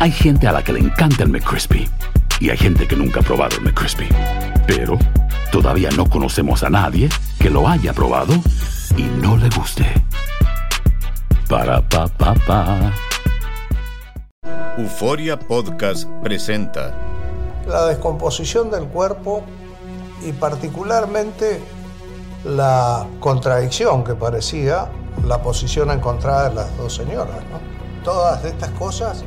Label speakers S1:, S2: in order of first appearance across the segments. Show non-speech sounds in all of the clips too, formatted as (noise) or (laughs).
S1: Hay gente a la que le encanta el McCrispy y hay gente que nunca ha probado el McCrispy. Pero todavía no conocemos a nadie que lo haya probado y no le guste. Para pa pa pa.
S2: Euforia Podcast presenta
S3: la descomposición del cuerpo y particularmente la contradicción que parecía la posición encontrada de las dos señoras. ¿no? Todas estas cosas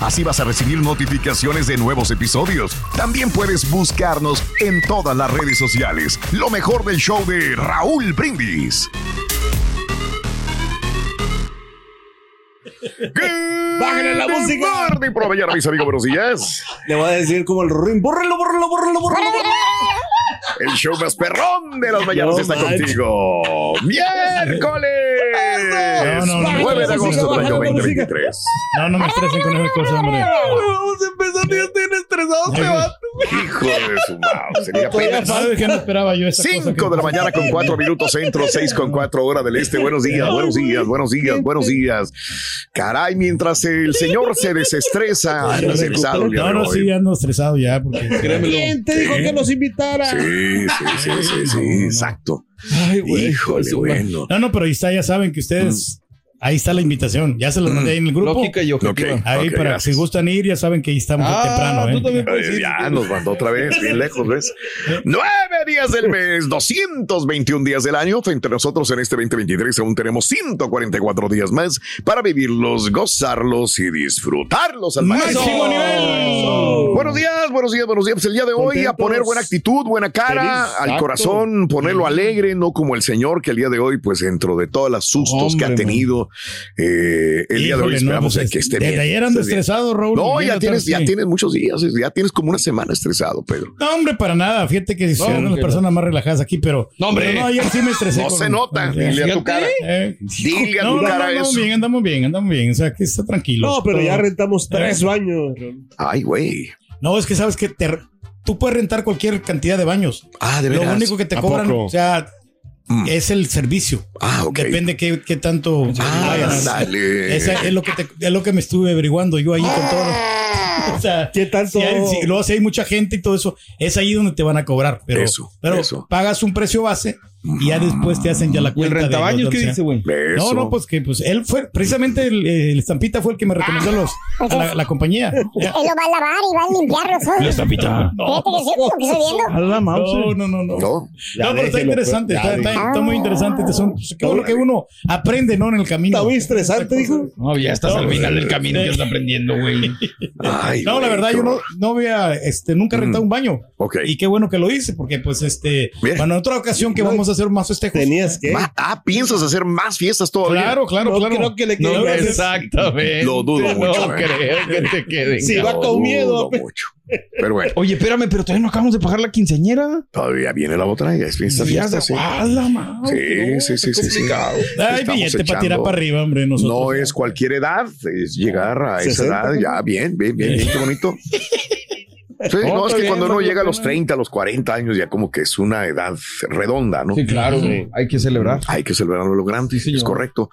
S4: Así vas a recibir notificaciones de nuevos episodios. También puedes buscarnos en todas las redes sociales. Lo mejor del show de Raúl Brindis. (laughs)
S5: Bájale la música.
S4: Morning mis amigos, buenos días.
S5: Le voy a decir como el ring. Bórrelo, bórrelo, bórrelo, bórrelo.
S4: El show más perrón de las mañanas
S5: No
S4: está
S5: manches.
S4: contigo. Miércoles.
S6: No, no, no.
S4: 9 de agosto del año
S5: Bájale la música.
S4: 2023.
S6: No, no me estresen con esas cosas, hombre.
S5: Vamos a empezar, ya estoy estresado, se va.
S4: Hijo de su mouse. Sería apenas
S6: ¿Sabes que no esperaba yo esa cosa
S4: 5
S6: que-
S4: de la mañana con 4 minutos centro, 6 con 4 hora del este. Buenos días, buenos días, buenos días, buenos días. Caray, mientras el señor se desestresa, estresado
S6: No, no, sí, ando estresado ya porque...
S5: ¿Quién te dijo que nos invitara?
S4: Sí, sí, sí, sí, sí, exacto.
S5: Ay, güey.
S4: Híjole, bueno.
S6: No, no, pero ahí está, ya saben que ustedes... Ahí está la invitación. Ya se los mandé ahí en el grupo.
S5: Lógica y objetiva.
S4: Ok.
S6: Ahí para
S4: gracias.
S6: si gustan ir, ya saben que ahí estamos
S5: Ah,
S6: temprano,
S5: tú
S6: ¿eh?
S5: también puedes
S4: Ay,
S5: ir.
S4: Ya nos mandó otra vez, bien lejos, ¿ves? Nueve días del mes, 221 días del año. Frente a nosotros en este 2023 aún tenemos 144 días más para vivirlos, gozarlos y disfrutarlos al máximo.
S6: ¡Máximo nivel!
S4: Buenos días, buenos días, buenos días. Pues el día de hoy a poner buena actitud, buena cara,
S5: Feliz,
S4: al corazón, ponerlo alegre, no como el señor que el día de hoy, pues dentro de todos los sustos que ha
S5: Hombre,
S4: eh, el día de hoy esperamos
S6: no, pues,
S4: que esté
S6: desde
S4: bien.
S6: ayer ando estresado, Raúl.
S4: No, ya tienes, ya tienes muchos días, ya tienes como una semana estresado, Pedro.
S6: No, hombre, para nada. Fíjate que soy una de las personas más relajadas aquí, pero.
S5: No, hombre.
S6: pero no, ayer sí me estresé.
S4: No
S6: con-
S4: se nota,
S6: con-
S4: dile a tu cara.
S6: Eh,
S4: Dile a
S6: no,
S4: tu
S6: no,
S4: cara
S6: no, andamos bien, andamos bien, andamos bien. O sea, que está tranquilo.
S5: No, pero ya rentamos tres baños.
S4: Ay, güey.
S6: No, es que sabes que te- tú puedes rentar cualquier cantidad de baños.
S4: Ah, de
S6: Lo
S4: veras.
S6: único que te
S5: ¿A
S6: cobran, o sea,
S4: Mm.
S6: es el servicio.
S4: Ah, ok.
S6: Depende qué, qué tanto
S4: Ah,
S6: vayas.
S4: dale.
S6: Esa es lo que te- es lo que me estuve averiguando yo ahí con todo. (laughs) O sea,
S5: ¿Qué tanto?
S6: si hay, si- luego si hay mucha gente y todo eso, es ahí donde te van a cobrar. Pero,
S4: Eso,
S6: pero
S4: eso.
S6: pagas un precio base y ya después te hacen ya la
S5: ¿Y el
S6: cuenta. de
S5: rentabaños qué dice, güey?
S6: No, no, pues que pues él fue, precisamente el, el estampita fue el que me recomendó los, a la, la compañía. (laughs)
S7: Él lo va a lavar y va a limpiarlo solo.
S6: La estampita. No, no, no, no.
S4: No.
S6: No, pero está interesante,
S5: pues,
S6: está, está- está muy interesante. Te son, pues, qué bueno que uno aprende, ¿no? En el camino.
S5: Está muy estresante, dijo.
S6: No, ya estás al final del camino, ya estás aprendiendo, güey. No, la verdad, yo no, no había, este, nunca he rentado un baño.
S4: Ok.
S6: Y qué bueno que lo hice, porque pues este,
S4: Bien.
S6: bueno, en otra ocasión que vamos a hacer más festejos.
S5: Tenías que.
S4: Ma- Ah, ¿piensas hacer más fiestas todavía?
S6: Claro, claro,
S5: No
S6: claro.
S5: creo que le
S6: No,
S8: Exactamente.
S4: Lo dudo mucho, eh.
S8: creo que te quede.
S5: Sí, va con miedo.
S4: dudo mucho. Pero bueno,
S8: Oye, espérame, pero todavía no acabamos de pagar la quinceañera.
S4: todavía viene la otra, ya es fiesta, fiesta, sí.
S8: ¡Ah, la madre!
S4: Sí, sí, sí, sí, sí.
S6: Ay, billete para tirar para arriba, hombre. Nosotros.
S4: No es cualquier edad, es llegar a esa
S5: 60,
S4: edad, ya, bien, bien, bien, bien, qué bonito. (laughs) Sí, no,
S8: No,
S4: es que
S8: bien,
S4: cuando uno llega a los 30, a los 40 años, ya como que es una edad redonda, ¿no?
S8: Sí, claro, hay que celebrar.
S4: Hay que celebrarlo lo grande, es correcto.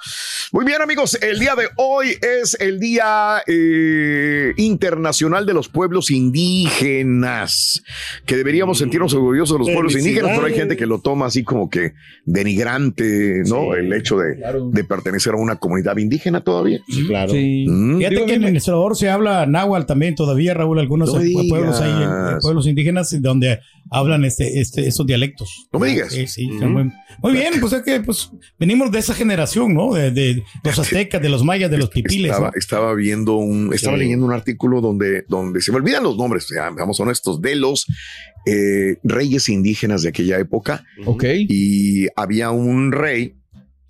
S4: Muy bien, amigos, el día de hoy es el Día eh, Internacional de los Pueblos Indígenas, que deberíamos sentirnos orgullosos de los pueblos indígenas, pero hay gente que lo toma así como que denigrante, ¿no? El hecho de, de pertenecer a una comunidad indígena todavía.
S5: claro.
S4: Mm.
S6: Fíjate que en El Salvador se habla náhuatl también todavía, Raúl, algunos
S4: No
S6: eh, pueblos ahí, eh,
S4: digas.
S6: pueblos indígenas donde hablan este, este, estos dialectos.
S4: No me digas.
S6: Sí, sí, muy, muy bien, pues es que pues venimos de esa generación, ¿no? De, de los (laughs) aztecas, de los mayas, de los pipiles.
S4: Estaba,
S6: ¿no?
S4: estaba viendo un, estaba
S6: Sí.
S4: leyendo un artículo donde, donde se me olvidan los nombres, ya, seamos honestos, de los eh, reyes indígenas de aquella época.
S8: Ok.
S4: Y había un rey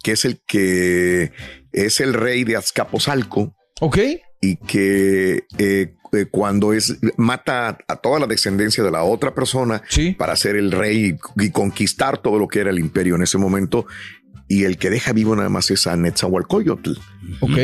S4: que es el que es el rey de Azcapotzalco.
S8: Ok.
S4: Y que eh, eh, cuando es mata a toda la descendencia de la otra persona para ser el rey y, y conquistar todo lo que era el imperio en ese momento. Y el que deja vivo nada más es a Netzahualcoyotl.
S8: Ok.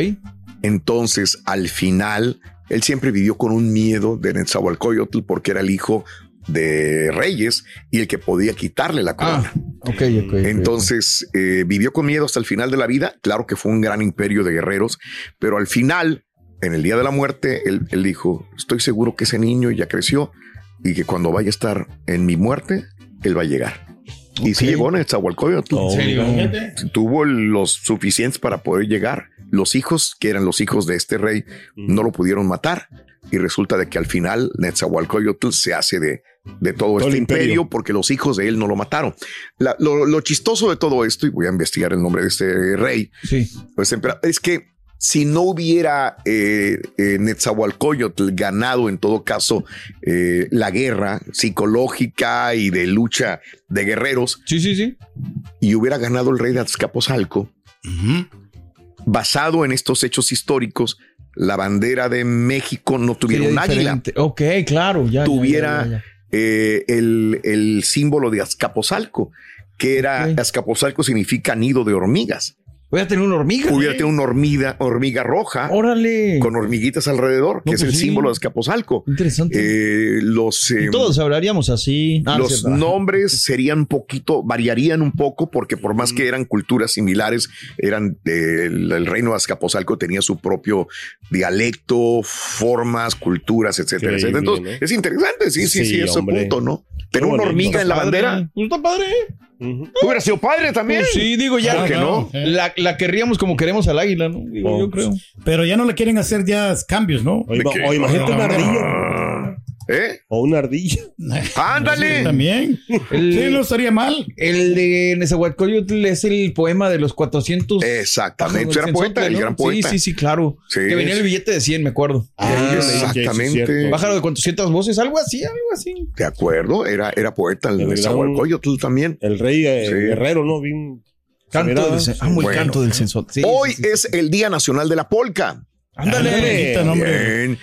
S4: Entonces, al final, él siempre vivió con un miedo de Netzahualcoyotl porque era el hijo de reyes y el que podía quitarle la corona.
S8: Ok, ok.
S4: Entonces, eh, vivió con miedo hasta el final de la vida. Claro que fue un gran imperio de guerreros, pero al final, en el día de la muerte, él, él dijo, estoy seguro que ese niño ya creció y que cuando vaya a estar en mi muerte, él va a llegar. Y sí llegó Netzahualcoyotl.
S8: ¿En serio?
S4: Tuvo los suficientes para poder llegar. Los hijos, que eran los hijos de este rey, no lo pudieron matar. Y resulta de que al final Netzahualcoyotl se hace de, de todo, este
S5: el
S4: imperio.
S5: imperio.
S4: porque los hijos de él no lo mataron. La- lo, lo chistoso de todo esto, y voy a investigar el nombre de este rey,
S8: Sí.
S4: pues, es que si no hubiera eh, eh, Netzahualcoyotl ganado en todo caso eh, la guerra psicológica y de lucha de guerreros,
S8: sí, sí, sí.
S4: y hubiera ganado el rey de Azcapotzalco, basado en estos hechos históricos, la bandera de México no tuviera un águila.
S8: Ok, claro. Ya,
S4: tuviera
S8: ya, ya, ya.
S4: eh, el, el símbolo de Azcapotzalco, que era Azcapotzalco significa nido de hormigas.
S8: Voy a tener una hormiga.
S4: Hubiera tenido una hormiga, hormiga roja
S8: Órale.
S4: con hormiguitas alrededor, que es
S8: pues
S4: el
S8: sí.
S4: símbolo de Azcapotzalco.
S8: Interesante.
S4: Eh, los eh,
S9: Todos hablaríamos así. Ah,
S4: los
S9: cierto.
S4: nombres serían un poquito, variarían un poco, porque por más que eran culturas similares, eran del el reino de Azcapotzalco tenía su propio dialecto, formas, culturas, etcétera, etcétera. Entonces,
S5: ¿no?
S4: es interesante, sí, sí, sí,
S5: Sí,
S4: ese punto, ¿no? Pero una hormiga en la
S8: Padre.
S4: bandera.
S8: Pues está padre.
S4: Hubiera sido padre también.
S8: Pues sí, digo ya.
S4: ¿Por qué no?
S8: La, la querríamos como queremos al águila, ¿no? Digo,
S5: Oh.
S8: yo creo.
S6: Pero ya no le quieren hacer ya cambios, ¿no?
S5: O, ima-
S4: qué?
S5: o imagínate una ardilla.
S4: ¿Eh?
S5: O una ardilla. (laughs)
S4: ¡Ándale!
S6: Sí, también.
S8: El-
S6: Sí, no estaría mal.
S8: El de Nezahualcóyotl es el poema de los 400.
S4: Exactamente. Era poeta, el gran poeta.
S8: Sí, sí, sí, claro.
S4: Sí.
S8: Que venía el billete de 100, me acuerdo.
S5: Ah,
S4: Exactamente.
S8: Pájaro de 400 voces, algo así, algo así.
S4: De acuerdo, era, era poeta el
S5: El
S4: de
S5: gran-
S4: Zahualcóyotl también.
S5: El rey eh,
S4: Sí.
S5: guerrero, ¿no? Bien.
S8: Canto del, el
S4: Bueno.
S8: canto del. Sí,
S4: Hoy
S8: sí, sí.
S4: es el Día Nacional de la Polca.
S8: Ándale.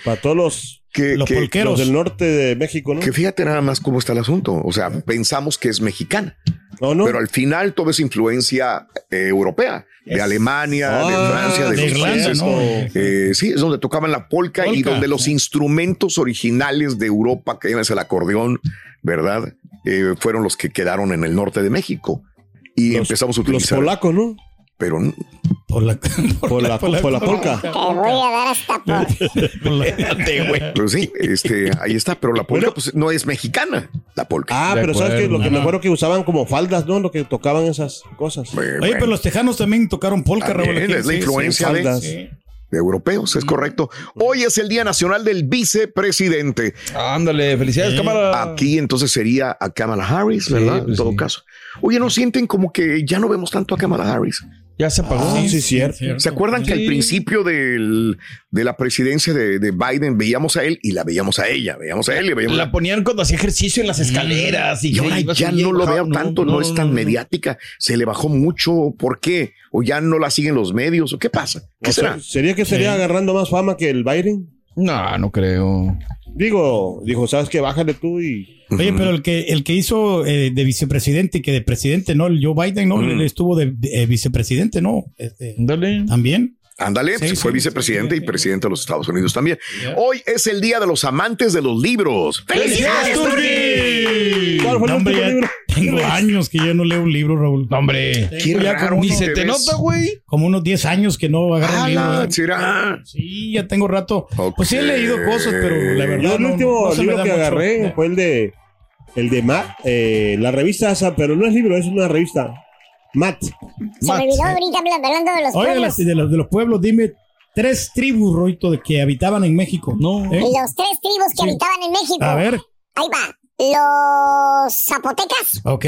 S5: Para todos los,
S4: Que,
S6: Los
S4: que-
S6: polqueros.
S5: los del norte de México, ¿no?
S4: que fíjate nada más cómo está el asunto. O sea, pensamos que es mexicana,
S5: No, no.
S4: pero al final todo es influencia eh, europea, de Alemania, de
S5: Ah,
S4: Francia, de,
S6: de
S4: los
S6: Irlanda,
S4: países.
S6: ¿no?
S4: Eh, sí, es donde tocaban la polca, y donde los instrumentos originales de Europa, que es el acordeón, ¿verdad? Eh, fueron los que quedaron en el norte de México. Y
S5: Los-
S4: empezamos a
S5: Los
S4: utilizar.
S5: polacos, ¿no?
S4: pero
S6: Por (laughs) la,
S5: Por la- por la polka.
S7: Te voy a dar hasta (laughs) por.
S4: pues sí, este, ahí está. Pero la polca pues, no es mexicana, la polca.
S5: Ah, pero ¿sabes qué? Lo que me acuerdo que usaban como faldas, ¿no? Lo que tocaban esas cosas.
S4: Eh,
S6: Oye,
S4: bueno,
S6: pero los tejanos también tocaron polka,
S4: También,
S6: Raúl.
S4: es la influencia de-
S5: faldas.
S6: sí.
S4: de europeos, es correcto. Hoy es el Día Nacional del Vicepresidente.
S8: Ándale, felicidades, cámara.
S4: Aquí entonces sería a Kamala Harris, ¿verdad?
S8: pues
S4: en todo
S8: sí.
S4: caso. Oye, ¿no sienten como que ya no vemos tanto a Kamala Harris?
S8: Ya se apagó.
S5: Ah, sí, cierto.
S4: ¿Se acuerdan que al
S8: Sí.
S4: principio del- de la presidencia de, de Biden veíamos a él y la veíamos a ella? Veíamos a él y veíamos a
S8: La ponían cuando hacía ejercicio en las escaleras. Y,
S4: Y ahora ya no lo veo tanto, no, es tan
S8: no.
S4: mediática. Se le bajó mucho. ¿Por qué? ¿O ya no la siguen los medios? ¿O qué pasa? ¿Qué
S5: O sea,
S4: será?
S5: ¿Sería que estaría agarrando más fama que el Biden?
S8: No, no creo.
S5: Digo, dijo, ¿sabes qué? Bájale tú y...
S6: Oye, pero el que, el que hizo eh, de vicepresidente y que de presidente, ¿no? El Joe Biden, ¿no?
S4: Mm.
S6: Él estuvo de, de, eh, vicepresidente, ¿no? Este,
S8: Ándale.
S6: También.
S4: Ándale,
S6: Sí,
S4: fue
S6: sí,
S4: vicepresidente y presidente de los Estados Unidos también. Hoy es el día de los amantes de los libros.
S6: ¡Felicidades, Turki!
S5: ¿Cuál fue el
S6: No, hombre,
S5: último
S6: ya
S5: libro?
S6: Tengo años que yo no leo un libro, Raúl. No, hombre.
S4: Qué
S6: ya
S4: raro
S6: unos-
S4: te ves.
S8: güey?
S6: Como unos 10 años que no agarro un libro. Sí, ya tengo rato. Pues sí he leído cosas, pero la verdad
S5: Yo el
S6: no,
S5: último
S6: no
S5: libro que
S6: mucho.
S5: agarré fue el de el de Matt, eh, la revista esa, pero no es libro, es una revista. Matt.
S7: Se me olvidó ahorita habla- hablando de los pueblos.
S6: de los, de los pueblos, dime tres tribus, Roito, de que habitaban en México. No.
S7: Los tres tribus que
S6: Sí.
S7: habitaban en México.
S6: A ver,
S7: Ahí va. Los zapotecas,
S6: ok.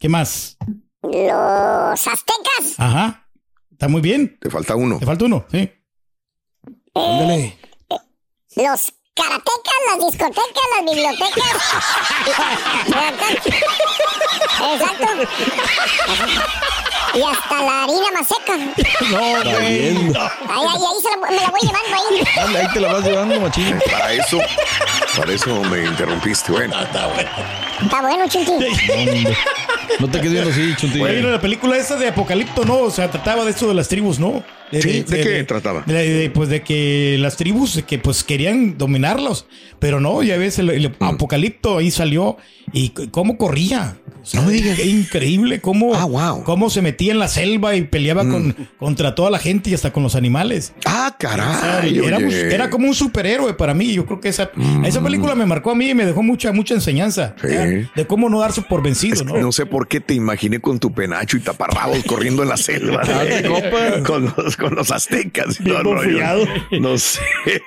S6: ¿Qué más?
S7: los aztecas,
S6: Ajá. Está muy bien.
S4: Te falta uno.
S6: Te falta uno, sí.
S5: Ándale.
S7: los karatecas, las discotecas, las bibliotecas. (laughs) Exacto. (laughs) Y hasta la harina más seca. (laughs)
S8: No, güey.
S7: Ahí, ahí, ahí se la- me la voy llevando ahí. (laughs)
S8: Anda, ahí te la vas llevando, machín.
S4: Para eso, para eso me interrumpiste. Bueno,
S7: Está bueno, Chunti.
S8: No te quedes viendo así, chunti.
S6: Bueno, la película esa de Apocalipto, ¿no? O sea, trataba de eso de las tribus, ¿no?
S4: Sí, ¿de qué trataba?
S6: de- de- pues de que las tribus que pues querían dominarlos, pero no, ya ves, el, el
S4: Mm.
S6: Apocalipto ahí salió y cómo corría. O sea, qué Increíble cómo,
S4: Ah,
S6: cómo se metía en la selva y peleaba con, contra toda la gente y hasta con los animales.
S4: Mm. Ah, caray.
S6: era.
S4: Mm.
S6: pues, era como un superhéroe para mí. Yo creo que esa, esa película me marcó a mí y me dejó mucha, mucha enseñanza de cómo no darse por vencido,
S4: Es que
S6: ¿no?
S4: no sé por qué te imaginé con tu penacho y taparrabos corriendo en la selva. Con, los, con los aztecas y
S5: Bien
S4: rollo.
S5: confiado.
S4: No sé.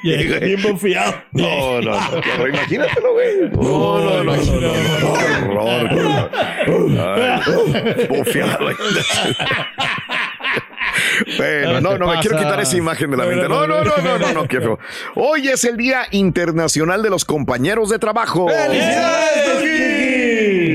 S5: Bien confiado.
S4: No, no, no. Imagínatelo, güey. No, no, no. no, no, no. Ay, Bufiado. (laughs) Bueno, no, no, me quiero quitar esa imagen de la mente. No, no, no, no, no, no, qué feo. Hoy es el Día Internacional de los Compañeros de Trabajo.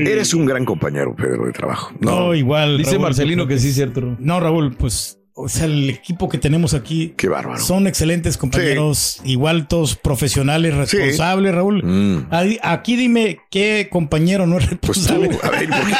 S4: Eres un gran compañero, Pedro, de trabajo.
S6: No,
S4: No,
S6: igual.
S8: Dice
S6: Raúl,
S8: Marcelino que sí, cierto.
S6: No, Raúl, pues, o sea, el equipo que tenemos aquí
S4: qué bárbaro.
S6: son excelentes compañeros, igual todos profesionales, responsables, Raúl.
S4: Mm.
S6: Aquí dime qué compañero no es
S4: Pues tú,
S6: responsable.
S4: a ver, ¿por qué?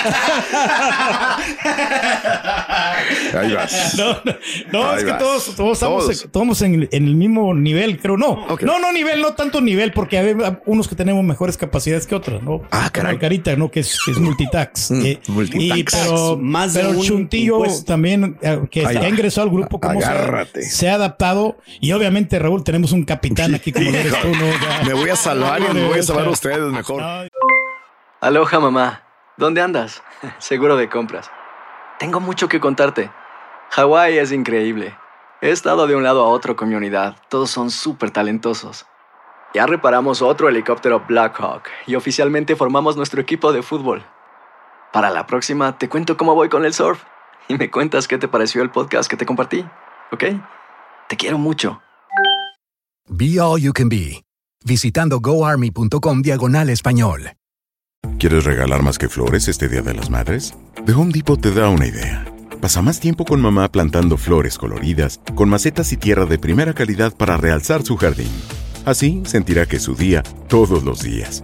S4: (laughs) Ahí vas.
S6: No, no, no,
S4: Ahí
S6: es que todos, todos estamos,
S4: Todos.
S6: todos en, en el mismo nivel, creo. No, no, no nivel, no tanto nivel, porque hay unos que tenemos mejores capacidades que otros, ¿no?
S4: Ah, caray.
S6: Carita, ¿no? Que es, que es multitax.
S4: Mm,
S6: eh,
S4: multitax.
S6: Y, pero
S10: Más de
S6: pero
S10: un
S6: Chuntillo
S10: impuesto.
S6: también, eh, que,
S4: Ahí
S6: que
S4: va.
S6: Ingresado al grupo, como se ha,
S4: Agárrate.
S6: se ha adaptado. Y obviamente, Raúl, tenemos un capitán aquí como lo eres tú, ¿no? Ya.
S4: Me voy a salvar y me voy a salvar a ustedes mejor.
S11: Aloha mamá, ¿dónde andas? (laughs) Seguro de compras. Tengo mucho que contarte. Hawái es increíble. He estado de un lado a otro con mi unidad. Todos son súper talentosos. Ya reparamos otro helicóptero Blackhawk y oficialmente formamos nuestro equipo de fútbol. Para la próxima te cuento cómo voy con el surf y me cuentas qué te pareció el podcast que te compartí, ¿ok? Te quiero mucho.
S12: Be All You Can Be, visitando goarmy.com diagonal español.
S13: ¿Quieres regalar más que flores este Día de las Madres? The Home Depot te da una idea. Pasa más tiempo con mamá plantando flores coloridas, con macetas y tierra de primera calidad para realzar su jardín. Así sentirá que es su día todos los días.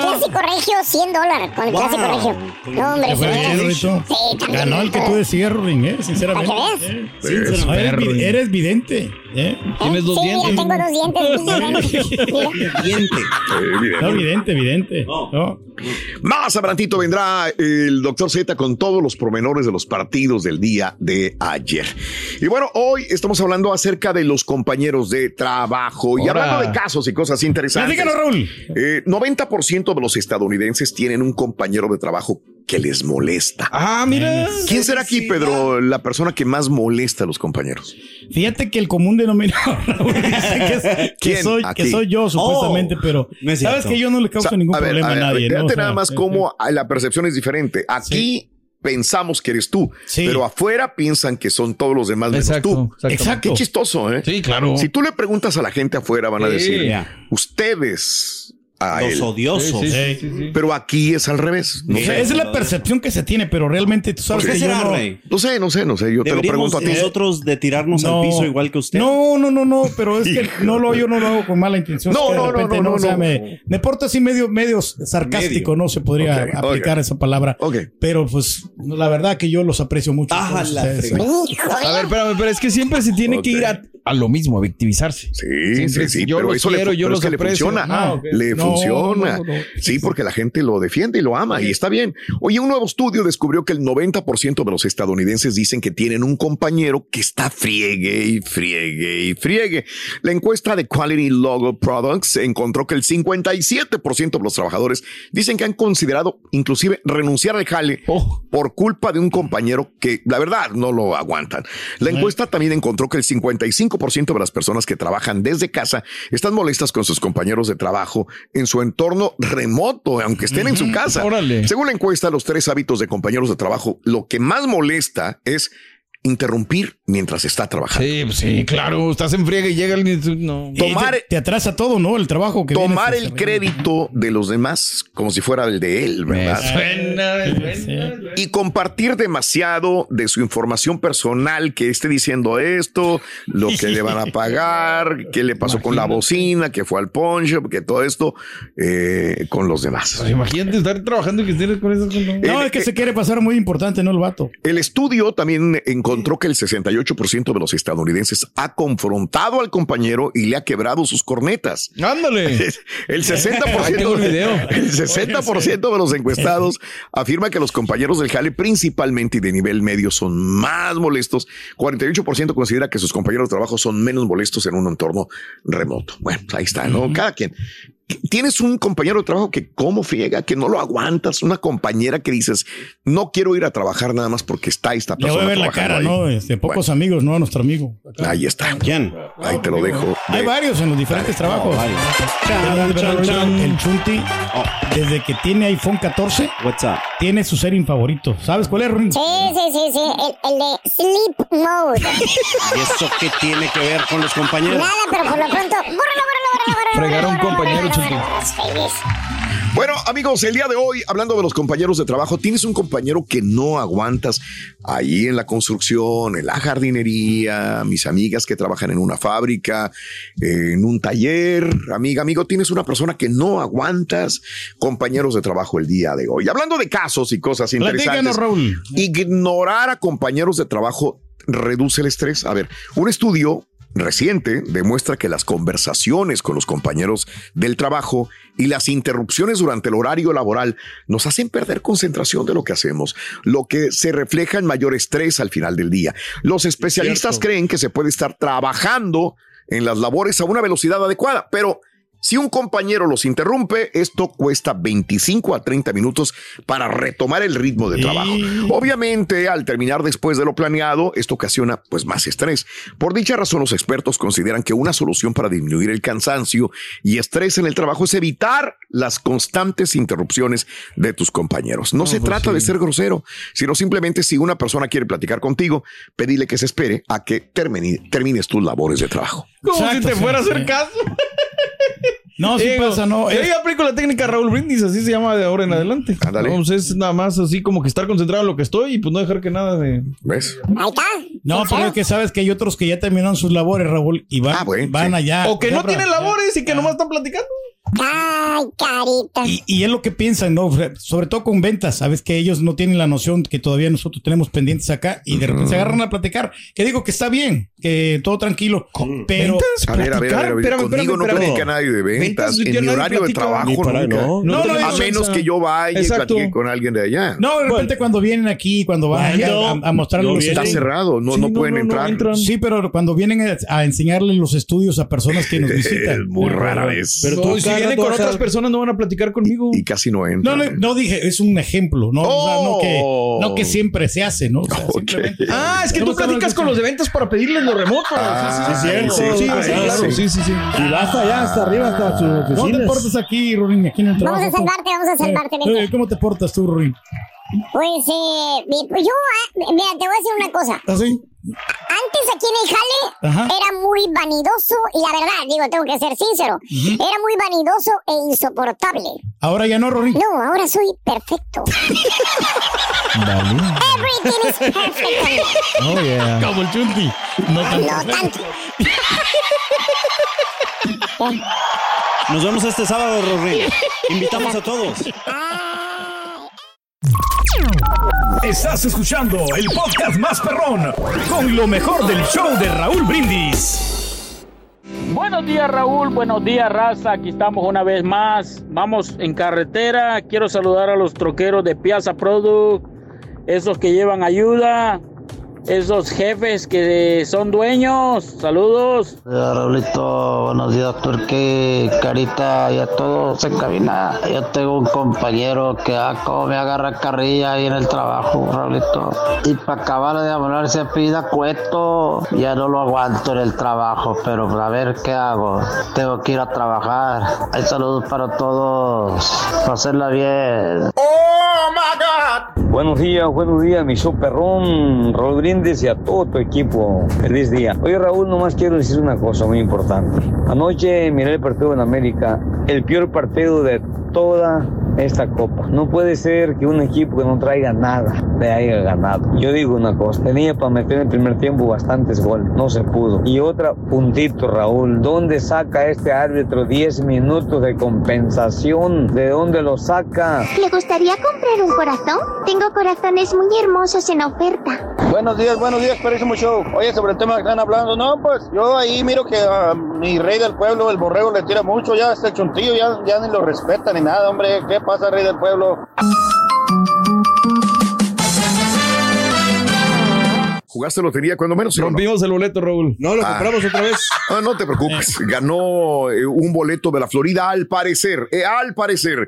S7: clásico regio 100 dólares. Con el clásico regio. No, hombre,
S6: ¿Te fue
S7: sí. Sí, también.
S6: Ganó el que tú decías, Ruin, ¿eh? Sinceramente.
S7: ¿Para que
S4: veas?
S6: No, eres, eres vidente, ¿eh?
S8: Tienes dos
S7: sí,
S8: dientes.
S7: tengo dos dientes.
S10: Diente.
S4: Eh, bien.
S6: No, vidente, vidente. No.
S4: Más adelantito vendrá el doctor Z con todos los pormenores de los partidos del día de ayer. Y bueno, hoy estamos hablando acerca de los compañeros de trabajo y hablando de casos y cosas interesantes.
S6: Platícanos, Raúl.
S4: Eh, 90% de los estadounidenses tienen un compañero de trabajo que les molesta.
S8: Ah, mira.
S4: ¿Quién será aquí, Pedro, la persona que más molesta a los compañeros?
S6: Fíjate que el común denominador (laughs) Raúl, dice que, es- que
S4: ¿Quién?
S6: soy,
S4: Aquí.
S6: que soy yo, supuestamente, pero
S10: no
S6: sabes que yo no le causo
S4: O sea,
S6: ningún
S4: a ver,
S6: problema a,
S4: ver,
S6: nadie. ¿no?
S4: Fíjate
S6: O sea,
S4: nada más
S6: sí,
S4: cómo la percepción es diferente. Aquí pensamos que eres tú, pero afuera piensan que son todos los demás menos
S8: Exacto,
S4: tú.
S8: Exacto.
S4: Qué chistoso, ¿eh?
S8: Sí, claro.
S4: Si tú le preguntas a la gente afuera, van a
S8: Sí.
S4: decir, ustedes a
S6: Los
S4: él.
S6: odiosos. Sí, sí, sí, sí.
S4: Pero aquí es al revés. No
S6: Esa
S4: sé.
S6: es la percepción que se tiene, pero realmente tú sabes
S4: ¿Por qué
S6: que yo
S4: será,
S6: no...
S4: Rey? No sé, no sé, no sé. Yo te lo pregunto a ti.
S10: nosotros de tirarnos
S6: No.
S10: al piso igual que usted.
S6: No, no, no, no, pero es que no lo, yo no lo hago con mala intención.
S10: No,
S6: es que de
S10: no, no,
S6: repente
S10: no, no,
S6: O sea,
S10: no.
S6: Me, me porto así medio, medio sarcástico, no se podría aplicar esa palabra. Pero pues la verdad que yo los aprecio mucho.
S8: Ah, la
S6: ustedes.
S8: A ver, espérame, pero es que siempre se tiene que ir a, a lo mismo, a victimizarse.
S4: Sí, sí, sí,
S8: yo
S4: pero eso le,
S8: quiero, yo
S4: pero es que le funciona.
S8: Ah.
S4: Le
S8: No,
S4: funciona.
S8: no, no.
S4: Sí, porque la gente lo defiende y lo ama y está bien. Oye, un nuevo estudio descubrió que el 90% de los estadounidenses dicen que tienen un compañero que está friegue y friegue y friegue. La encuesta de Quality Logo Products encontró que el 57% de los trabajadores dicen que han considerado inclusive renunciar al jale por culpa de un compañero que la verdad no lo aguantan. La encuesta también encontró que el 55% de las personas que trabajan desde casa están molestas con sus compañeros de trabajo en su entorno remoto, aunque estén en su casa. Según la encuesta, los tres hábitos de compañeros de trabajo, lo que más molesta es interrumpir mientras está trabajando.
S8: Sí, pues sí, claro. Estás en friega y llega el. No.
S4: Tomar-
S6: te, te atrasa todo, ¿no? El trabajo que
S4: Tomar el crédito de los demás como si fuera el de él, ¿verdad? Y compartir demasiado de su información personal, que esté diciendo esto, lo que le van a (laughs) pagar, qué le pasó con la bocina, que fue al poncho, que todo esto eh, con los demás.
S8: Pues imagínate estar trabajando y que estés con esas.
S6: No, es que se quiere pasar muy importante, ¿no? El vato.
S4: El estudio también encontró que el 68% de los estadounidenses ha confrontado al compañero y le ha quebrado sus cornetas.
S8: Ándale. (laughs)
S4: El
S8: Ahí tengo
S4: 60%,
S8: el video.
S4: el 60% de los encuestados afirma que los compañeros del jale, principalmente y de nivel medio, son más molestos. 48% considera que sus compañeros de trabajo son menos molestos en un entorno remoto. Bueno, pues ahí está, ¿no? Cada quien. Tienes un compañero de trabajo que como friega, que no lo aguantas, una compañera que dices, no quiero ir a trabajar nada más porque está esta
S6: Le
S4: persona.
S6: voy a ver la cara,
S4: ahí.
S6: ¿no? Este, pocos amigos, ¿no? Nuestro amigo.
S4: Ahí está.
S10: ¿Quién?
S4: Ahí te lo dejo.
S6: Hay varios en los diferentes trabajos.
S10: Chan, chan, chan.
S6: El Chunti, desde que tiene iPhone 14, tiene su setting favorito. ¿Sabes cuál es, Rin?
S7: Sí, sí, sí, sí. El, el de Sleep Mode.
S10: ¿Y eso qué tiene que ver con los compañeros?
S7: Nada, pero por lo pronto. Bórralo.
S8: Fregar a un compañero.
S4: Bueno, amigos, el día de hoy, hablando de los compañeros de trabajo, tienes un compañero que no aguantas ahí en la construcción, en la jardinería, mis amigas que trabajan en una fábrica, en un taller, amiga, amigo, tienes una persona que no aguantas, compañeros de trabajo el día de hoy. Hablando de casos y cosas interesantes,
S6: Raúl.
S4: ignorar a compañeros de trabajo reduce el estrés. A ver, un estudio reciente demuestra que las conversaciones con los compañeros del trabajo y las interrupciones durante el horario laboral nos hacen perder concentración de lo que hacemos, lo que se refleja en mayor estrés al final del día. Los especialistas creen que se puede estar trabajando en las labores a una velocidad adecuada, pero si un compañero los interrumpe, esto cuesta 25 a 30 minutos para retomar el ritmo de trabajo. Obviamente, al terminar después de lo planeado, esto ocasiona pues más estrés. Por dicha razón, los expertos consideran que una solución para disminuir el cansancio y estrés en el trabajo es evitar las constantes interrupciones de tus compañeros. No, se
S8: pues
S4: trata de ser grosero, sino simplemente si una persona quiere platicar contigo, pedirle que se espere a que termine- termines tus labores de trabajo.
S8: Como
S6: Exacto,
S8: si te fuera a hacer caso.
S6: No, sí
S8: Digo,
S6: pasa, no.
S8: Yo
S6: es-
S8: aplico la técnica Raúl Brindis, así se llama de ahora en adelante.
S4: Ándale.
S8: No, pues es nada más así como que estar concentrado en lo que estoy y pues no dejar que nada de.
S4: ¿Ves?
S7: Ahí está.
S6: No, pero es que sabes que hay otros que ya terminaron sus labores, Raúl, y van,
S4: Ah, bueno,
S6: van
S4: sí.
S6: allá.
S8: O que no tienen labores y que nomás están platicando.
S7: Ay, carita.
S6: Y, y es lo que piensan, ¿no? Sobre todo con ventas, sabes que ellos no tienen la noción que todavía nosotros tenemos pendientes acá y de repente se agarran a platicar. Que digo que está bien, que todo tranquilo, pero
S8: ¿Ventas?
S4: A ver, a ver, a ver, a ver,
S8: Espérame,
S4: conmigo
S8: espérame,
S4: no platica nadie de ventas.
S8: Ventas,
S4: en mi horario de trabajo
S5: para-
S4: nunca.
S5: no.
S6: No, no,
S4: a
S6: no,
S4: menos
S8: no.
S4: que yo vaya y platique con alguien de allá.
S6: no, de repente cuando vienen aquí, cuando van allá
S5: Bueno,
S6: a, a mostrarles
S5: no
S6: los.
S4: Está cerrado, no,
S8: Sí,
S4: no pueden
S8: no, no
S4: entrar.
S6: Sí, pero cuando vienen a, a enseñarles los estudios a personas que nos (laughs) visitan.
S4: Es muy rara vez.
S5: Pero tú
S8: si con otras personas no van a platicar conmigo.
S4: Y casi no entran.
S6: No, no, no dije, es un ejemplo, no, o sea, no, que,
S4: Oh.
S6: no que siempre se hace, ¿no? O sea,
S4: Ok.
S6: simplemente-
S8: Ah, es que tú platicas con los de ventas para pedirles lo remoto.
S4: Ah,
S8: sí, sí,
S4: sí,
S8: sí,
S4: sí,
S8: sí, sí,
S4: sí,
S8: claro,
S4: sí.
S8: sí, sí, sí.
S5: Y vas allá hasta arriba, hasta su
S6: ¿Cómo te
S5: oficina.
S6: portas aquí, Rurín? Aquí en el trabajo.
S7: Vamos a salvarte, vamos a salvarte,
S6: Eh, eh, ¿Cómo te portas tú, Rurín?
S7: Pues, eh, pues yo, ah, mira, te voy a decir una cosa.
S6: ¿Ah, sí?
S7: Antes aquí en el
S6: Ajá.
S7: era muy vanidoso y la verdad, digo, tengo que ser sincero, era muy vanidoso e insoportable.
S6: Ahora ya no, Rory.
S7: No, ahora soy perfecto. (laughs) Everything is perfect.
S6: Oh, yeah. Como el chunti. No tanto.
S7: No tanto. (laughs)
S10: Nos vemos este sábado, Rory. Invitamos a todos.
S14: Estás escuchando el podcast más perrón con lo mejor del show de Raúl Brindis.
S15: Buenos días Raúl, buenos días Raza, aquí estamos una vez más, vamos en carretera, quiero saludar a los troqueros de Piazza Product, esos que llevan ayuda, esos jefes que son dueños, saludos.
S16: Hola, Raulito, buenos días, Turquí, Carita y a todos en cabina. Yo tengo un compañero que ah, como me agarra carrilla ahí en el trabajo, Raulito. Y para acabar de hablar se pida cueto. Ya no lo aguanto en el trabajo, pero a ver qué hago. Tengo que ir a trabajar. Hay saludos para todos. Hacerla bien.
S17: Buenos días, buenos días, mi show perrón, Brindis y a todo tu equipo. Feliz día. Oye, Raúl, nomás quiero decir una cosa muy importante. Anoche miré el partido en América, el peor partido de toda esta copa. No puede ser que un equipo que no traiga nada le haya ganado. Yo digo una cosa, tenía para meter en el primer tiempo bastantes goles, no se pudo. Y otra puntito, Raúl, ¿dónde saca este árbitro 10 minutos de compensación? ¿De dónde lo saca?
S18: ¿Le gustaría comprar un corazón? Tengo corazones muy hermosos en oferta.
S19: Buenos días, buenos días, Perísimo Show. Oye, sobre el tema que están hablando, no, pues yo ahí miro que a mi rey del pueblo, el borrego, le tira mucho, ya este chuntillo ya, ya ni lo respeta ni nada, hombre. ¿Qué pasa, rey del pueblo?
S4: ¿Jugaste lotería cuando menos? no?
S8: Rompimos el boleto, Raúl.
S5: No, lo compramos otra vez.
S4: Ah, no te preocupes. Ganó eh, un boleto de la Florida al parecer. eh, al parecer.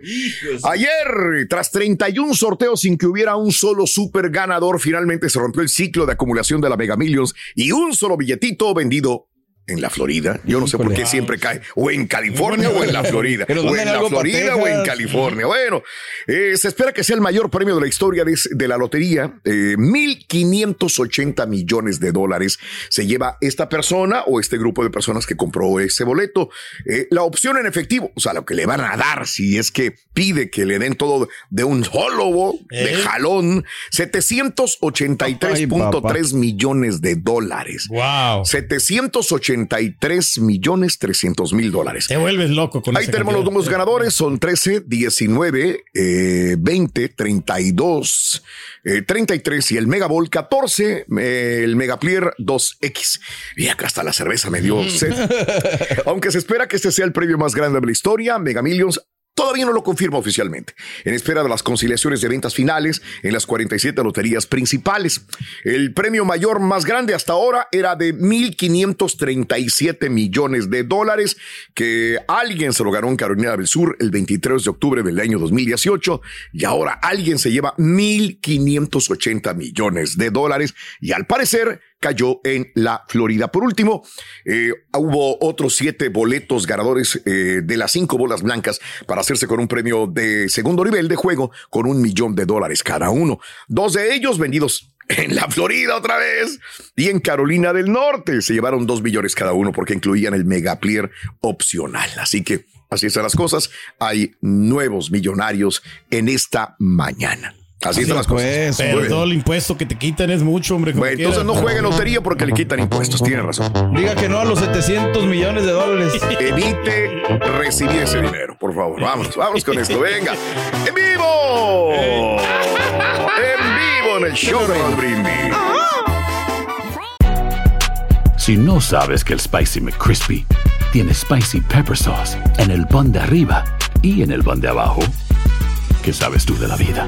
S4: Ayer, tras 31 sorteos sin que hubiera un solo super ganador, finalmente se rompió el ciclo de acumulación de la Mega Millions y un solo billetito vendido. En la Florida, yo no sé por qué siempre cae, o en California o en la Florida, (laughs) o en la Florida o en. California. Bueno, eh, se espera que sea el mayor premio de la historia de, de la lotería. Eh, 1.580 millones de dólares se lleva esta persona o este grupo de personas que compró ese boleto. Eh, la opción en efectivo, o sea, lo que le van a dar si es que pide que le den todo de un solo de
S6: ¿Eh?
S4: jalón, 783.3 millones de dólares.
S6: Wow.
S4: 783 millones 300 mil dólares.
S6: Te vuelves loco con
S4: Ahí tenemos los
S6: cantidad.
S4: números ganadores, son 13, 19, eh, 20, 32, eh, 33 y el Megaball 14, eh, el Megaplier 2X. Y acá está la cerveza, me dio sed. (laughs) Aunque se espera que este sea el premio más grande de la historia, Mega Millions Todavía no lo confirma oficialmente, en espera de las conciliaciones de ventas finales en las 47 loterías principales. El premio mayor más grande hasta ahora era de 1.537 millones de dólares, que alguien se lo ganó en Carolina del Sur el 23 de octubre del año 2018, y ahora alguien se lleva 1.580 millones de dólares, y al parecer cayó en la Florida. Por último, eh, hubo otros siete boletos ganadores eh, de las cinco bolas blancas para hacerse con un premio de segundo nivel de juego con un millón de dólares cada uno. Dos de ellos vendidos en la Florida otra vez y en Carolina del Norte. Se llevaron dos millones cada uno porque incluían el Megaplier opcional. Así que así están las cosas. Hay nuevos millonarios en esta mañana. Así están las cosas. Muy
S6: Pero todo el impuesto que te quitan es mucho, hombre. como
S4: Bueno, entonces no juegue lotería porque le quitan impuestos. Tiene razón.
S8: Diga que no a los 700 millones de dólares. (laughs)
S4: Evite recibir ese dinero, por favor. Vámonos, vámonos con esto. Venga. ¡En vivo! (laughs) ¡En vivo en el show de Raúl Brindis!
S1: Si no sabes que el Spicy McCrispy tiene Spicy Pepper Sauce en el pan de arriba y en el pan de abajo, ¿qué sabes tú de la vida?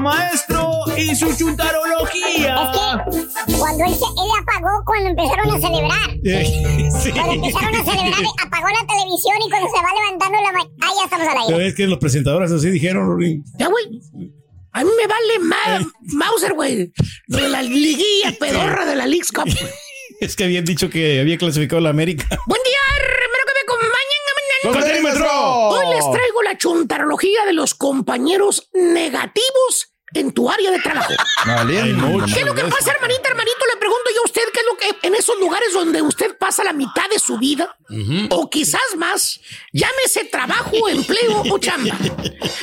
S8: maestro y su chuntarología.
S7: que cuando él, se- él apagó cuando empezaron a celebrar. (laughs)
S6: Sí.
S7: Cuando empezaron a celebrar, apagó la televisión y cuando se va levantando la ma- Ah, ya estamos al
S6: Pero
S7: aire.
S6: es que los presentadores así dijeron, Rory.
S20: Ya, güey. A mí me vale ma- Mauser, güey. De la liguilla pedorra de la Leagues Cup. (laughs)
S6: Es que habían dicho que había clasificado la América.
S20: Buen día, Hoy les traigo la chuntarología de los compañeros negativos en tu área de trabajo. (laughs) ¿Qué es lo que pasa, hermanita, hermanito? Le pregunto yo a usted qué es lo que en esos lugares donde usted pasa la mitad de su vida, o quizás más, llámese trabajo, empleo o chamba. (laughs)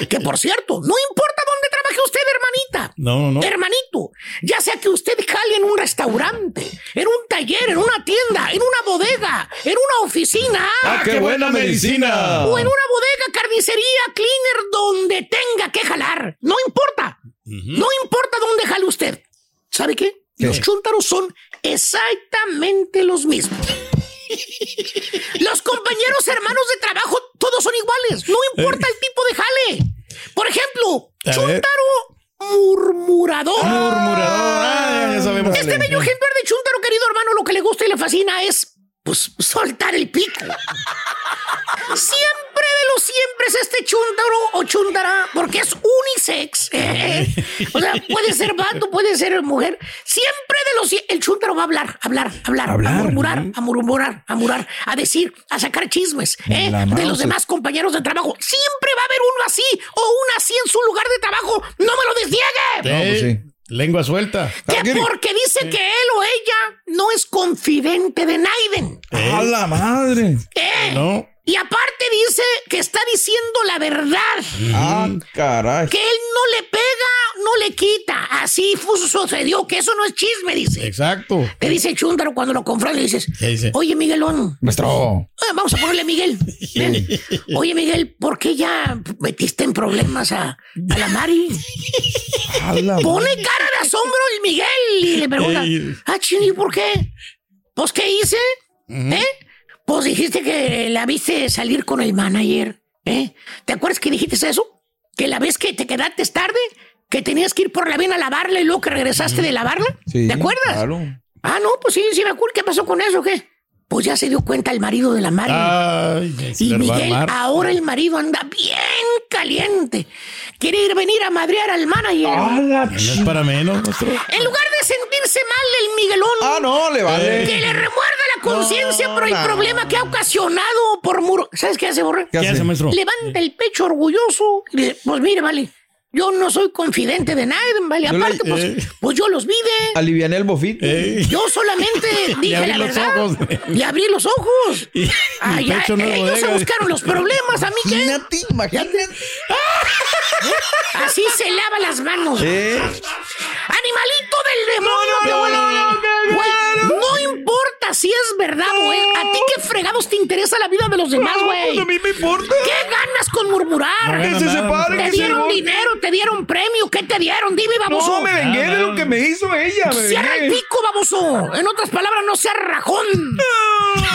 S20: Que por cierto, no importa dónde trabaje usted, hermanita.
S6: No, no, no.
S20: Hermanito, ya sea que usted jale en un restaurante, en un taller, en una tienda, en una bodega, en una oficina.
S8: ¡Ah, qué buena medicina!
S20: O en una bodega, carnicería, cleaner, donde tenga que jalar. No importa. No importa dónde jale usted. ¿Sabe qué? Los chúntaros son exactamente los mismos. (laughs) Los compañeros hermanos de trabajo todos son iguales. No importa el tipo de jale. Por ejemplo, chúntaro murmurador.
S6: Murmurador. Ah, ya sabemos.
S20: Este bello ejemplar de chúntaro, querido hermano, lo que le gusta y le fascina es, O sea, puede ser vato, puede ser mujer. Siempre de los el chúntaro va a hablar, hablar, hablar, a murmurar, a murmurar, a murmurar, a decir, a sacar chismes ¿eh? De los demás compañeros de trabajo. Siempre va a haber uno así o una así en su lugar de trabajo. No me lo desniegue.
S6: Eh, Lengua suelta.
S20: Que porque dice que él o ella no es confidente de Naiden.
S8: ¡A la madre!
S20: ¿Eh?
S6: No.
S20: Y aparte dice que está diciendo la verdad.
S8: ¡Ah, caray!
S20: Que él no le pega, no le quita. Así sucedió, que eso no es chisme, dice.
S6: Exacto.
S20: Te dice Chúntaro cuando lo confronta y dices,
S6: ¿Qué dice?
S20: oye Miguelón,
S8: Maestro.
S20: eh, vamos a ponerle Miguel. (laughs) Ven. Oye Miguel, ¿por qué ya metiste en problemas a, a la Mari? (laughs)
S8: ¡A la
S20: Pone cara de asombro el Miguel y le pregunta, (laughs) ah, chini, ¿por qué? Pues, ¿qué hice? ¿Eh? Pues dijiste que la viste salir con el manager, ¿eh? ¿Te acuerdas que dijiste eso? Que la vez que te quedaste tarde, que tenías que ir por la vena a lavarla y luego que regresaste de lavarla.
S8: Sí,
S20: ¿Te acuerdas?
S8: Claro.
S20: Ah, no, pues sí, sí me acuerdo. ¿Qué pasó con eso? ¿Qué? Pues ya se dio cuenta el marido de la Mari.
S6: Ay, se
S20: Y
S6: le
S20: Miguel, ahora el marido anda bien caliente. Quiere ir venir a madrear al manager.
S8: ¡A la
S6: No es para menos, maestro.
S20: En lugar de sentirse mal el Miguelón.
S8: ¡Ah, no! ¡Le vale!
S20: Que le remuerda la conciencia
S8: No,
S20: por el
S8: no.
S20: problema que ha ocasionado por muro. ¿Sabes qué hace, Borre?
S6: ¿Qué hace, maestro?
S20: Levanta el pecho orgulloso y dice, pues mire, vale, yo no soy confidente de nadie, vale.
S8: Le-
S20: Aparte, pues,
S6: eh.
S20: pues yo los vi de...
S8: Aliviané el bofito.
S6: Ey.
S20: Yo solamente (laughs) dije
S6: abrí
S20: la
S6: los
S20: verdad.
S6: ojos.
S20: Y abrí los ojos.
S6: Y-
S20: Ay,
S6: pecho no
S20: ellos se buscaron los problemas, a mí qué.
S8: Imagínate, imagínate.
S20: Así se lava las manos.
S8: ¿Eh?
S20: ¡Animalito del demonio! te voy a- Güey, no importa si es verdad, güey. ¿A ti qué fregados te interesa la vida de los demás, güey?
S8: A mí me importa.
S20: ¿Qué ganas con murmurar?
S6: No
S8: Que se separen,
S20: ¿Te
S8: que
S20: dieron dinero? ¿Te dieron premio? ¿Qué te dieron? Dime, baboso.
S8: No, me vengué de
S6: Ah,
S8: lo que me hizo ella. Me
S20: Cierra el pico, baboso. En otras palabras, no seas rajón.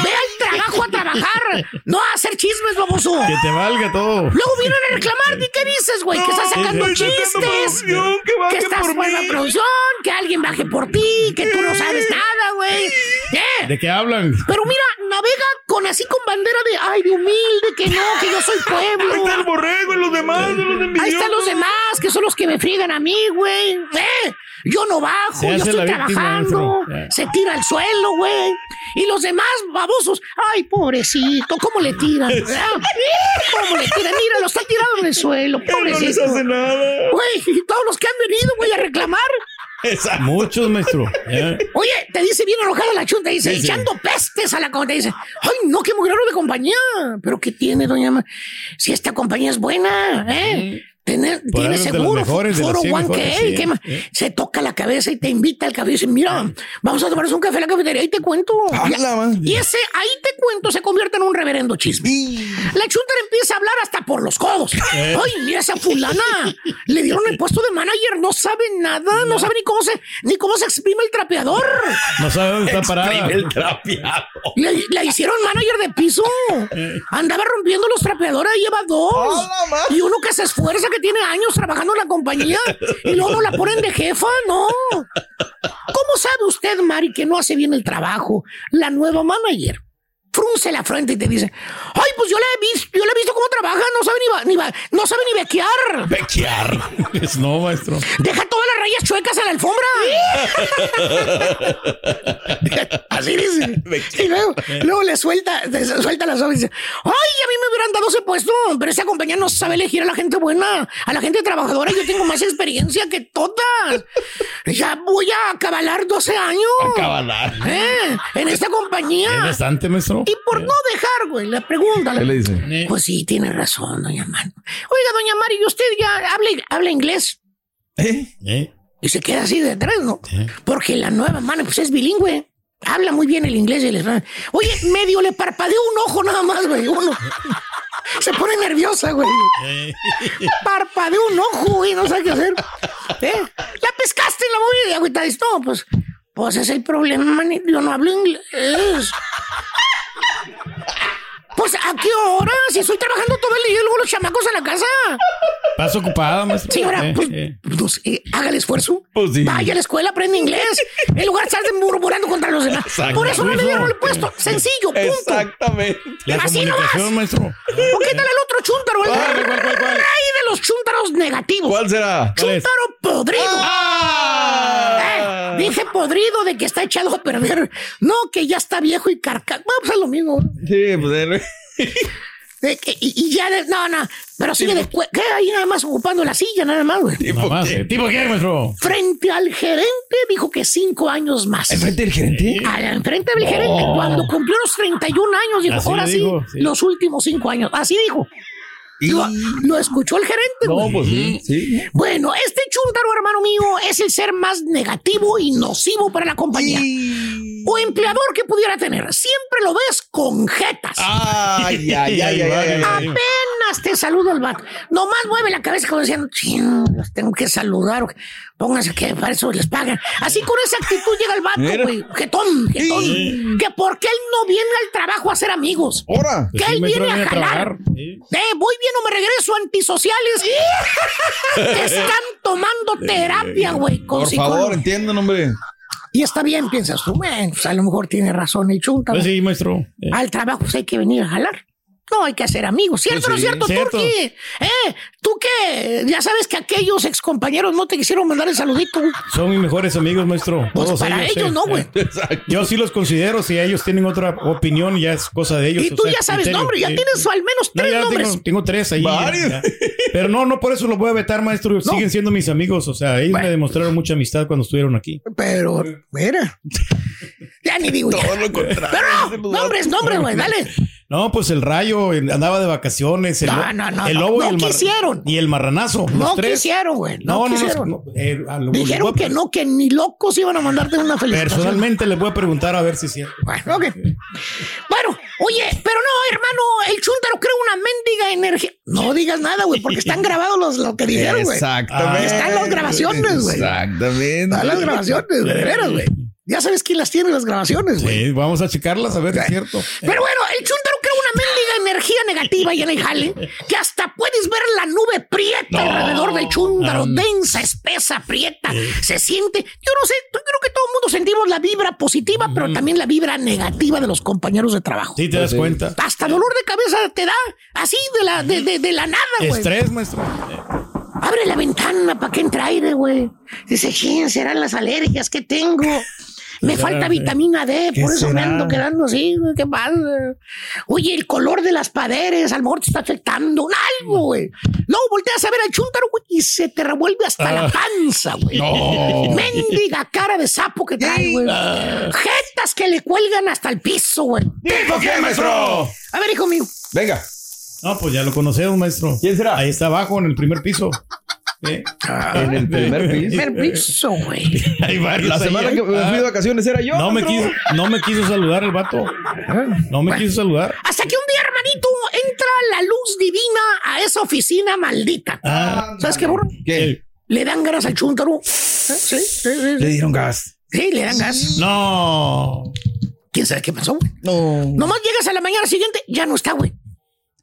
S20: Ve al trabajo a trabajar. No a hacer chismes, baboso.
S6: Que te valga todo.
S20: Luego vienen a reclamar. ¿Y qué dices, güey? que estás sacando chistes.
S8: que
S20: que estás
S8: por
S20: de producción. Que alguien baje por ti. Que tú no sabes nada, güey. ¿Eh?
S6: ¿De qué hablan?
S20: Pero mira, navega con así con bandera de ay, de humilde, que no, que yo soy pueblo.
S8: Ahí está el borrego y los demás, los
S20: Ahí
S8: envidiosos.
S20: están los demás, que son los que me friegan a mí, güey. ¿Eh? Yo no bajo,
S6: Se
S20: yo estoy
S6: víctima,
S20: trabajando. Se tira al suelo, güey. Y los demás babosos, ay, pobrecito, ¿cómo le tiran? ¿verdad? (laughs) ¿Cómo le tiran? Mira, lo está tirado en el suelo, (laughs)
S8: Él no les
S20: pobrecito.
S8: hace nada.
S20: Güey, y todos los que han venido, güey, a reclamar.
S6: Muchos, maestro.
S20: Oye, te dice bien enojada la chunta, dice,
S6: Sí, sí.
S20: echando pestes a la compañía. Dice, ay, no, qué muy raro de compañía. Pero ¿qué tiene, doña Ma? Si esta compañía es buena, ¿eh? Tener- tiene seguro,
S6: mejores,
S20: foro
S6: 100
S20: one que
S6: sí.
S20: ¿qué más?
S6: Eh.
S20: Se toca la cabeza y te invita al café y dice, mira, vamos a tomarnos un café en la cafetería y te cuento.
S8: Ah,
S20: Y- ese ahí te cuento se convierte en un reverendo chisme. La chunta empieza a hablar hasta por los codos.
S6: Eh.
S20: Ay, mira esa fulana. Le dieron el puesto de manager, no sabe nada, no sabe ni cómo se, ni cómo se exprime el trapeador.
S6: No sabe dónde está parada.
S8: el trapeado.
S20: Le, le hicieron manager de piso. Andaba rompiendo los trapeadores, lleva dos. Y uno que se esfuerza, que tiene años trabajando en la compañía y luego la ponen de jefa, no. ¿Cómo sabe usted, Mari, que no hace bien el trabajo la nueva manager? Frunce la frente y te dice, ay, pues yo la he visto, yo la he visto cómo trabaja, no sabe ni, ni no sabe ni bequear.
S6: Bequear. no, maestro.
S20: Deja todas las rayas chuecas en la alfombra. (laughs) Así dice. Y luego, luego le suelta, le suelta las hojas y dice, ay, a mí me hubieran dado ese puesto, pero esa compañía no sabe elegir a la gente buena, a la gente trabajadora, yo tengo más experiencia que todas. Ya voy a acabalar 12 años.
S6: Acabalar.
S20: ¿Eh? En esta compañía.
S6: Es bastante, maestro.
S20: Y por no dejar, güey, la pregunta.
S6: ¿Qué le dice?
S20: Pues sí, tiene razón, doña Mari. Oiga, doña Mari, ¿y usted ya habla, habla inglés?
S6: ¿Eh?
S20: Y se queda así detrás, ¿no? Porque la nueva mano, pues es bilingüe. Habla muy bien el inglés y el español. Oye, medio le parpadeó un ojo nada más, güey. Uno. (laughs) Se pone nerviosa, güey. Parpadeó un ojo, güey. No sabe qué hacer. ¿Eh? La pescaste en la movida, güey. No, pues, pues es el problema, manito. Yo no hablo inglés. Pues a qué hora? Si estoy trabajando todo el día y luego los chamacos en la casa.
S6: ¿Estás ocupada, maestro?
S20: Sí, ahora,
S6: Eh,
S20: pues,
S6: eh.
S20: pues, eh, haga el esfuerzo.
S6: Pues sí.
S20: Vaya a la escuela, aprende inglés. En lugar de estar murmurando contra los demás. Por eso no le dieron el puesto. Sencillo, punto.
S8: Exactamente.
S6: La
S20: Así nomás.
S6: maestro.
S20: ¿O qué tal el otro chúntaro? El
S6: ¿Cuál, cuál, cuál, cuál?
S20: rey de los chúntaros negativos.
S8: ¿Cuál será?
S20: Chúntaro podrido.
S8: Ah.
S20: Eh, dije podrido de que está echado a perder. No, que ya está viejo y carca. Pues es lo mismo.
S8: Sí, pues
S20: que- (laughs) y, y ya, de- no, no. Pero sigue de. cue- ¿Qué? Ahí nada más ocupando la silla, nada más, güey.
S6: Más, eh. ¿Tipo qué, maestro?
S20: Frente al gerente dijo que cinco años más.
S8: ¿Enfrente del gerente?
S20: Al enfrente del gerente, cuando cumplió los 31 años, dijo,
S6: Así
S20: ahora sí. los últimos cinco años. Así dijo. Lo, lo escuchó el gerente,
S8: No, pues sí. sí.
S20: Bueno, este chúntaro, hermano mío, es el ser más negativo y nocivo para la compañía. O empleador que pudiera tener. Siempre lo ves con jetas.
S8: Ay, ay, ay, ay, ay, ay.
S20: Apenas te saludo al vato. Nomás mueve la cabeza como diciendo, "Chin, los tengo que saludar. Pónganse que para eso les pagan. Así con esa actitud llega el vato, güey. Jetón, jetón. Que porque él no viene al trabajo a hacer amigos.
S8: Ahora.
S20: Que
S6: sí,
S20: él viene a jalar.
S6: trabajar. Sí.
S20: Eh, voy bien o me regreso antisociales. Te están tomando terapia, güey,
S8: Por
S20: psicólogo.
S8: favor, entiendan, hombre.
S20: Y está bien, piensas tú. Bueno, pues a lo mejor tiene razón el chunta.
S6: Pues sí, maestro. Eh,
S20: Al trabajo pues hay que venir a jalar. No hay que hacer amigos. ¿Cierto o no cierto,
S6: cierto.
S20: Turki? ¿Eh? ¿Tú qué? Ya sabes que aquellos excompañeros no te quisieron mandar el saludito.
S6: Son mis mejores amigos, maestro.
S20: Pues
S6: Todos
S20: para ellos,
S6: eh.
S20: no, güey.
S6: Yo sí los considero. Si ellos tienen otra opinión, ya es cosa de ellos.
S20: Y
S6: o
S20: tú
S6: sea,
S20: ya sabes
S6: criterio,
S20: nombre, ya tienes al menos
S6: No,
S20: tres
S6: ya
S20: nombres.
S6: tengo, tengo tres ahí.
S8: Varios.
S6: ya. Pero no, no por eso los voy a vetar, maestro. Siguen siendo mis amigos. O sea, ellos me demostraron mucha amistad cuando estuvieron aquí.
S20: Pero, mira. Ya ni digo. ya.
S8: Todo lo contrario.
S20: Pero no, nombres, nombres, güey, dale.
S6: No, pues el rayo andaba de vacaciones. El,
S20: No, no, no,
S6: el lobo
S20: No
S6: y el
S20: quisieron.
S6: Y el marranazo. los
S20: No
S6: tres.
S20: quisieron, güey. No,
S6: No, no,
S20: quisieron.
S6: no. no, eh, lo-
S20: Dijeron que no, que ni locos iban a mandarte una felicitación.
S6: Personalmente les voy a preguntar a ver si es cierto.
S20: Bueno, ok. Bueno, oye, pero no, hermano, el chúntaro crea una mendiga energía. No digas nada, güey, porque están grabados los, lo que dijeron, güey.
S8: Exactamente.
S20: Están las grabaciones, güey.
S8: Exactamente.
S20: Están las grabaciones, güey, de veras, güey. Ya sabes quién las tiene las grabaciones, güey.
S6: Sí, vamos a checarlas a ver si es cierto.
S20: Pero bueno, el chúntaro negativa y en el jale que hasta puedes ver la nube prieta alrededor del chúntaro,
S6: Anda.
S20: densa, espesa, prieta. Se siente, yo no sé, yo creo que todo el mundo sentimos la vibra positiva, pero también la vibra negativa de los compañeros de trabajo.
S6: Sí, te das cuenta.
S20: Hasta dolor de cabeza te da así de la, de, de- de la nada, güey.
S6: Estrés, maestro.
S20: Abre la ventana para que entre aire, güey. Dice, ¿quién serán las alergias que tengo? Me
S6: ¿Qué
S20: falta vitamina D,
S6: ¿Qué
S20: por eso me ando quedando así, güey. ¿Qué pasa? Oye, el color de las paredes, a lo mejor te está afectando. Algo, güey. Luego volteas a ver al chúntaro, güey, y se te revuelve hasta la
S6: Ah.
S20: panza, güey.
S6: No.
S20: Mendiga cara de sapo que trae, güey.
S6: Ah.
S20: Jetas que le cuelgan hasta el piso, güey.
S8: ¿Tipo qué, maestro?
S20: A ver, hijo mío.
S8: Venga.
S6: No, pues ya lo conocemos, maestro.
S8: ¿Quién será?
S6: Ahí está abajo, en el primer piso. ¿Eh?
S8: En el primer (laughs) piso.
S20: Primer piso, güey. (laughs)
S6: Hay varios
S8: La semana
S6: ¿eh?
S8: que me fui de
S6: Ah.
S8: vacaciones era yo.
S6: No me, quiso, no me quiso saludar el vato. No me quiso saludar.
S20: Hasta que un día, hermanito, entra la luz divina a esa oficina maldita.
S6: Ah,
S20: ¿Sabes qué, burro?
S8: ¿Qué?
S20: Le dan ganas al chúntaro. ¿Eh? Sí, sí, sí.
S8: Le dieron gas.
S20: Sí, le dan gas.
S6: No.
S20: ¿Quién sabe qué pasó, güey?
S8: No.
S20: Nomás llegas a la mañana siguiente, ya no está, güey.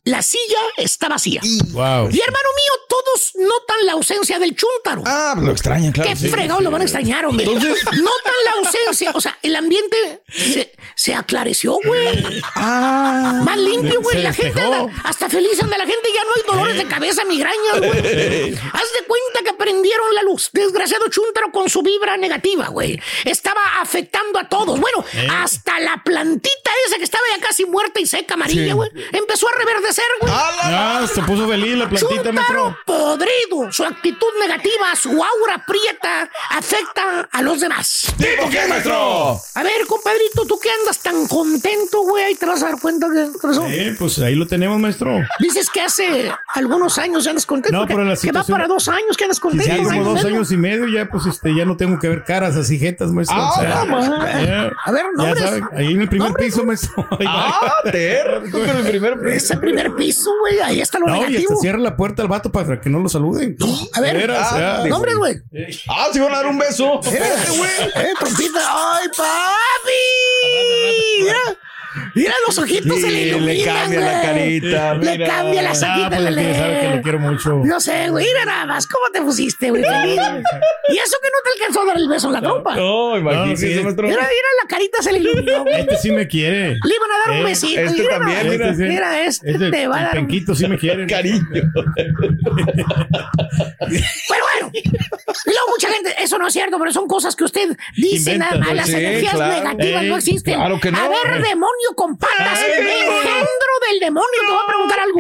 S20: La silla está vacía. Wow. Y hermano mío, todos notan la ausencia del chúntaro.
S8: Ah, lo extrañan, claro.
S20: Qué fregado lo van a extrañar, hombre. Entonces... Notan la ausencia. O sea, el ambiente se, se aclareció, güey. Ah. Más limpio, güey. La gente anda, hasta feliz anda la gente. Ya no hay dolores de cabeza, migrañas, güey. (laughs) Haz de cuenta que prendieron la luz. Desgraciado chúntaro con su vibra negativa, güey. Estaba afectando a todos. Bueno, hasta la plantita esa que estaba ya casi muerta y seca, amarilla, güey. Empezó a reverdecer
S6: Ah, se puso feliz la plantita,
S20: maestro. podrido. Su actitud negativa, su aura prieta, afecta a los demás.
S8: ¿Tipo qué, maestro?
S20: A ver, compadrito, ¿tú qué andas tan contento, güey? Ahí te vas a dar cuenta de eso.
S6: Sí, pues ahí lo tenemos, maestro.
S20: Dices que hace algunos años ya andas contento. No, pero la situación... Que va para dos años que andas contento.
S6: Sí, como dos años y medio ya, pues, este, ya no tengo que ver caras así jetas, maestro.
S20: Ah, o sea, a ver, nombres.
S6: ahí en el primer piso, maestro. (laughs)
S8: ah, ter, en el primer piso.
S20: Ese primer piso, güey, ahí está lo no, negativo.
S6: y hasta cierra la puerta al vato para que no lo saluden.
S20: a ver, ah, nombres, güey.
S8: Ah, se van a dar un beso.
S20: güey. Eh, trompita. ¡Ay, papi! Mira los ojitos se le iluminan,
S8: Le cambia la carita.
S20: Le cambia la saquita. Ah,
S6: pues sabe que lo quiero mucho.
S20: No sé, güey. Mira nada más. ¿Cómo te pusiste, güey? Feliz. (laughs) y eso que no te alcanzó a dar el beso en la trompa.
S8: No, imagínate.
S20: No, Mira, mira, la carita se le iluminó.
S6: Este sí me quiere.
S20: Le iban a dar un eh, besito.
S8: Este
S20: mira,
S8: también, mira.
S20: Este, mira, este, este te va a dar.
S6: penquito sí me quiere.
S8: Cariño. (laughs)
S20: Pero bueno. Y luego mucha gente, eso no es cierto, pero son cosas que usted dice. Nada, las energías negativas no existen.
S8: Claro que no.
S20: A ver, demonio con patas engendro del demonio, te voy a preguntar algo.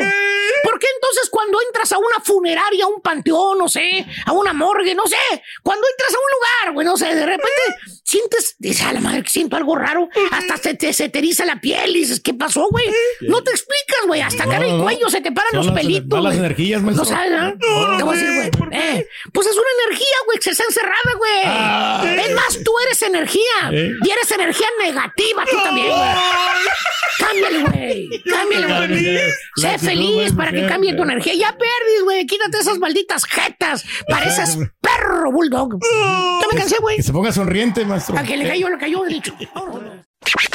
S20: ¿Por qué entonces cuando entras a una funeraria, a un panteón, no sé, a una morgue, no sé, cuando entras a un lugar, güey, no sé, de repente sientes, dices, a la madre que siento algo raro, hasta se te, se te eriza la piel y dices, ¿qué pasó, güey? No te explicas, güey, hasta acá en el cuello se te paran los pelitos.
S6: las energías,
S20: No sabes, ¿no? Te voy a decir, güey. Eh, pues es una energía, güey, que se está encerrada, güey. Ah. es más, tú eres energía. Y eres energía negativa, tú también, güey. Cámbiale, güey. Cámbiale, güey. Sé feliz para que cambie tu energía. Ya perdis, güey. Quítate esas malditas jetas. Pareces perro bulldog. Ya me cansé, güey.
S6: Que se ponga sonriente, maestro.
S20: A que le cayó, le cayó, de dicho. (laughs)